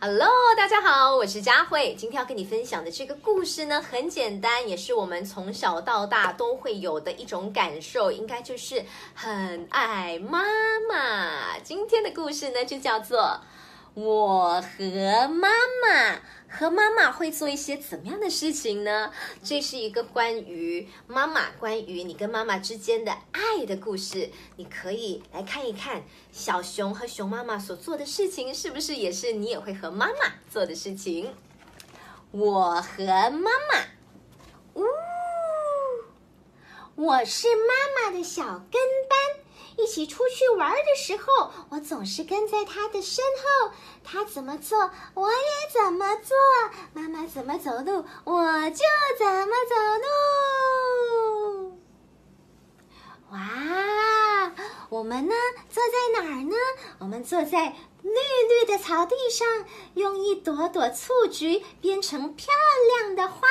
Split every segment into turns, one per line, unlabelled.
Hello，大家好，我是佳慧。今天要跟你分享的这个故事呢，很简单，也是我们从小到大都会有的一种感受，应该就是很爱妈妈。今天的故事呢，就叫做。我和妈妈和妈妈会做一些怎么样的事情呢？这是一个关于妈妈、关于你跟妈妈之间的爱的故事。你可以来看一看小熊和熊妈妈所做的事情，是不是也是你也会和妈妈做的事情？我和妈妈，
呜，我是妈妈的小跟班。一起出去玩的时候，我总是跟在他的身后。他怎么做，我也怎么做。妈妈怎么走路，我就怎么走路。哇，我们呢？坐在哪儿呢？我们坐在绿绿的草地上，用一朵朵醋菊编成漂亮的花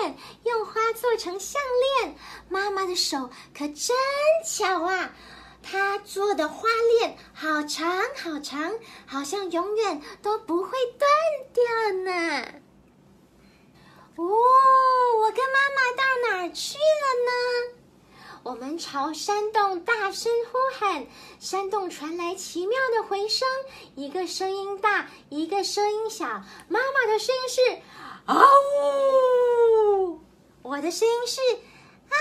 链，用花做成项链。妈妈的手可真巧啊！他做的花链好长好长，好像永远都不会断掉呢。哦，我跟妈妈到哪儿去了呢？我们朝山洞大声呼喊，山洞传来奇妙的回声，一个声音大，一个声音小。妈妈的声音是啊呜，我的声音是啊。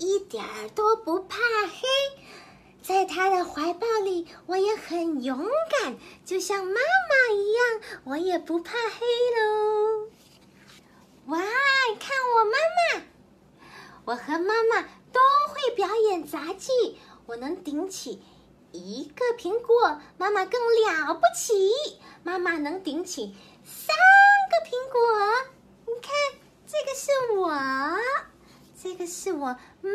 一点儿都不怕黑，在他的怀抱里，我也很勇敢，就像妈妈一样，我也不怕黑喽。哇，看我妈妈，我和妈妈都会表演杂技，我能顶起一个苹果，妈妈更了不起，妈妈能顶起三个苹果，你看，这个是我。这个是我妈妈。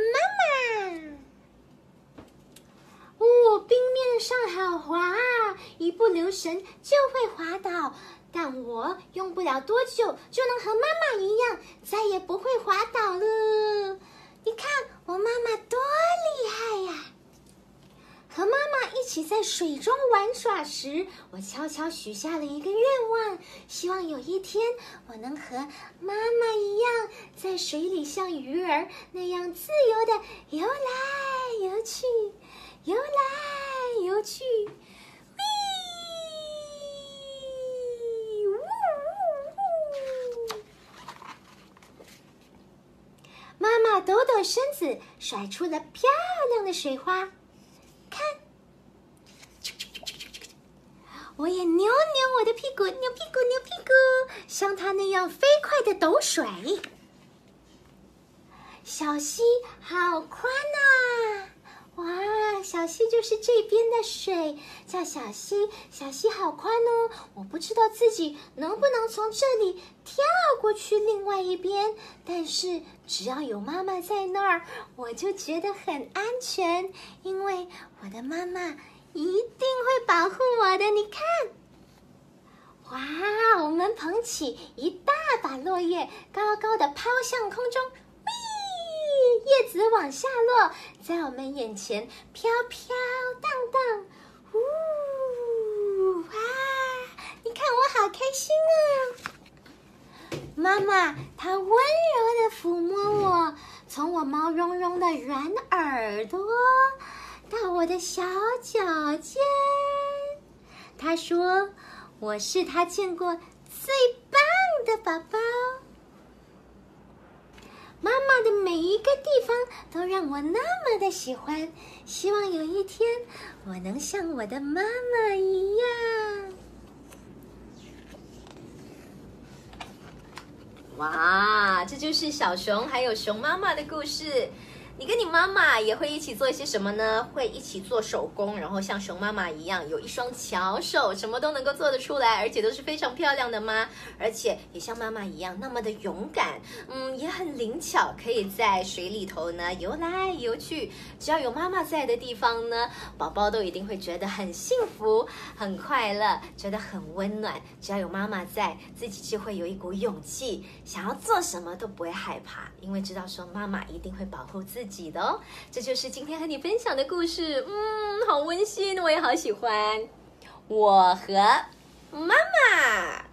哦，冰面上好滑啊，一不留神就会滑倒。但我用不了多久就能和妈妈一样，再也不会滑倒了。你看我妈妈多厉害呀！和妈妈一起在水中玩耍时，我悄悄许下了一个愿望，希望有一天我能和妈妈一样，在水里像鱼儿那样自由的游来游去，游来游去。妈妈抖抖身子，甩出了漂亮的水花。我也扭扭我的屁股，扭屁股，扭屁股，像它那样飞快的抖水。小溪好宽呐！哇，小溪就是这边的水，叫小溪。小溪好宽哦，我不知道自己能不能从这里跳过去另外一边，但是只要有妈妈在那儿，我就觉得很安全，因为我的妈妈。一定会保护我的，你看，哇！我们捧起一大把落叶，高高的抛向空中，喂！叶子往下落，在我们眼前飘飘荡荡，呜！哇！你看我好开心啊！妈妈她温柔的抚摸我，从我毛茸茸的软耳朵。我的小脚尖，他说：“我是他见过最棒的宝宝。妈妈的每一个地方都让我那么的喜欢，希望有一天我能像我的妈妈一样。”
哇，这就是小熊还有熊妈妈的故事。你跟你妈妈也会一起做一些什么呢？会一起做手工，然后像熊妈妈一样有一双巧手，什么都能够做得出来，而且都是非常漂亮的吗？而且也像妈妈一样那么的勇敢，嗯，也很灵巧，可以在水里头呢游来游去。只要有妈妈在的地方呢，宝宝都一定会觉得很幸福、很快乐，觉得很温暖。只要有妈妈在，自己就会有一股勇气，想要做什么都不会害怕，因为知道说妈妈一定会保护自。自己的哦。这就是今天和你分享的故事，嗯，好温馨，我也好喜欢。我和妈妈。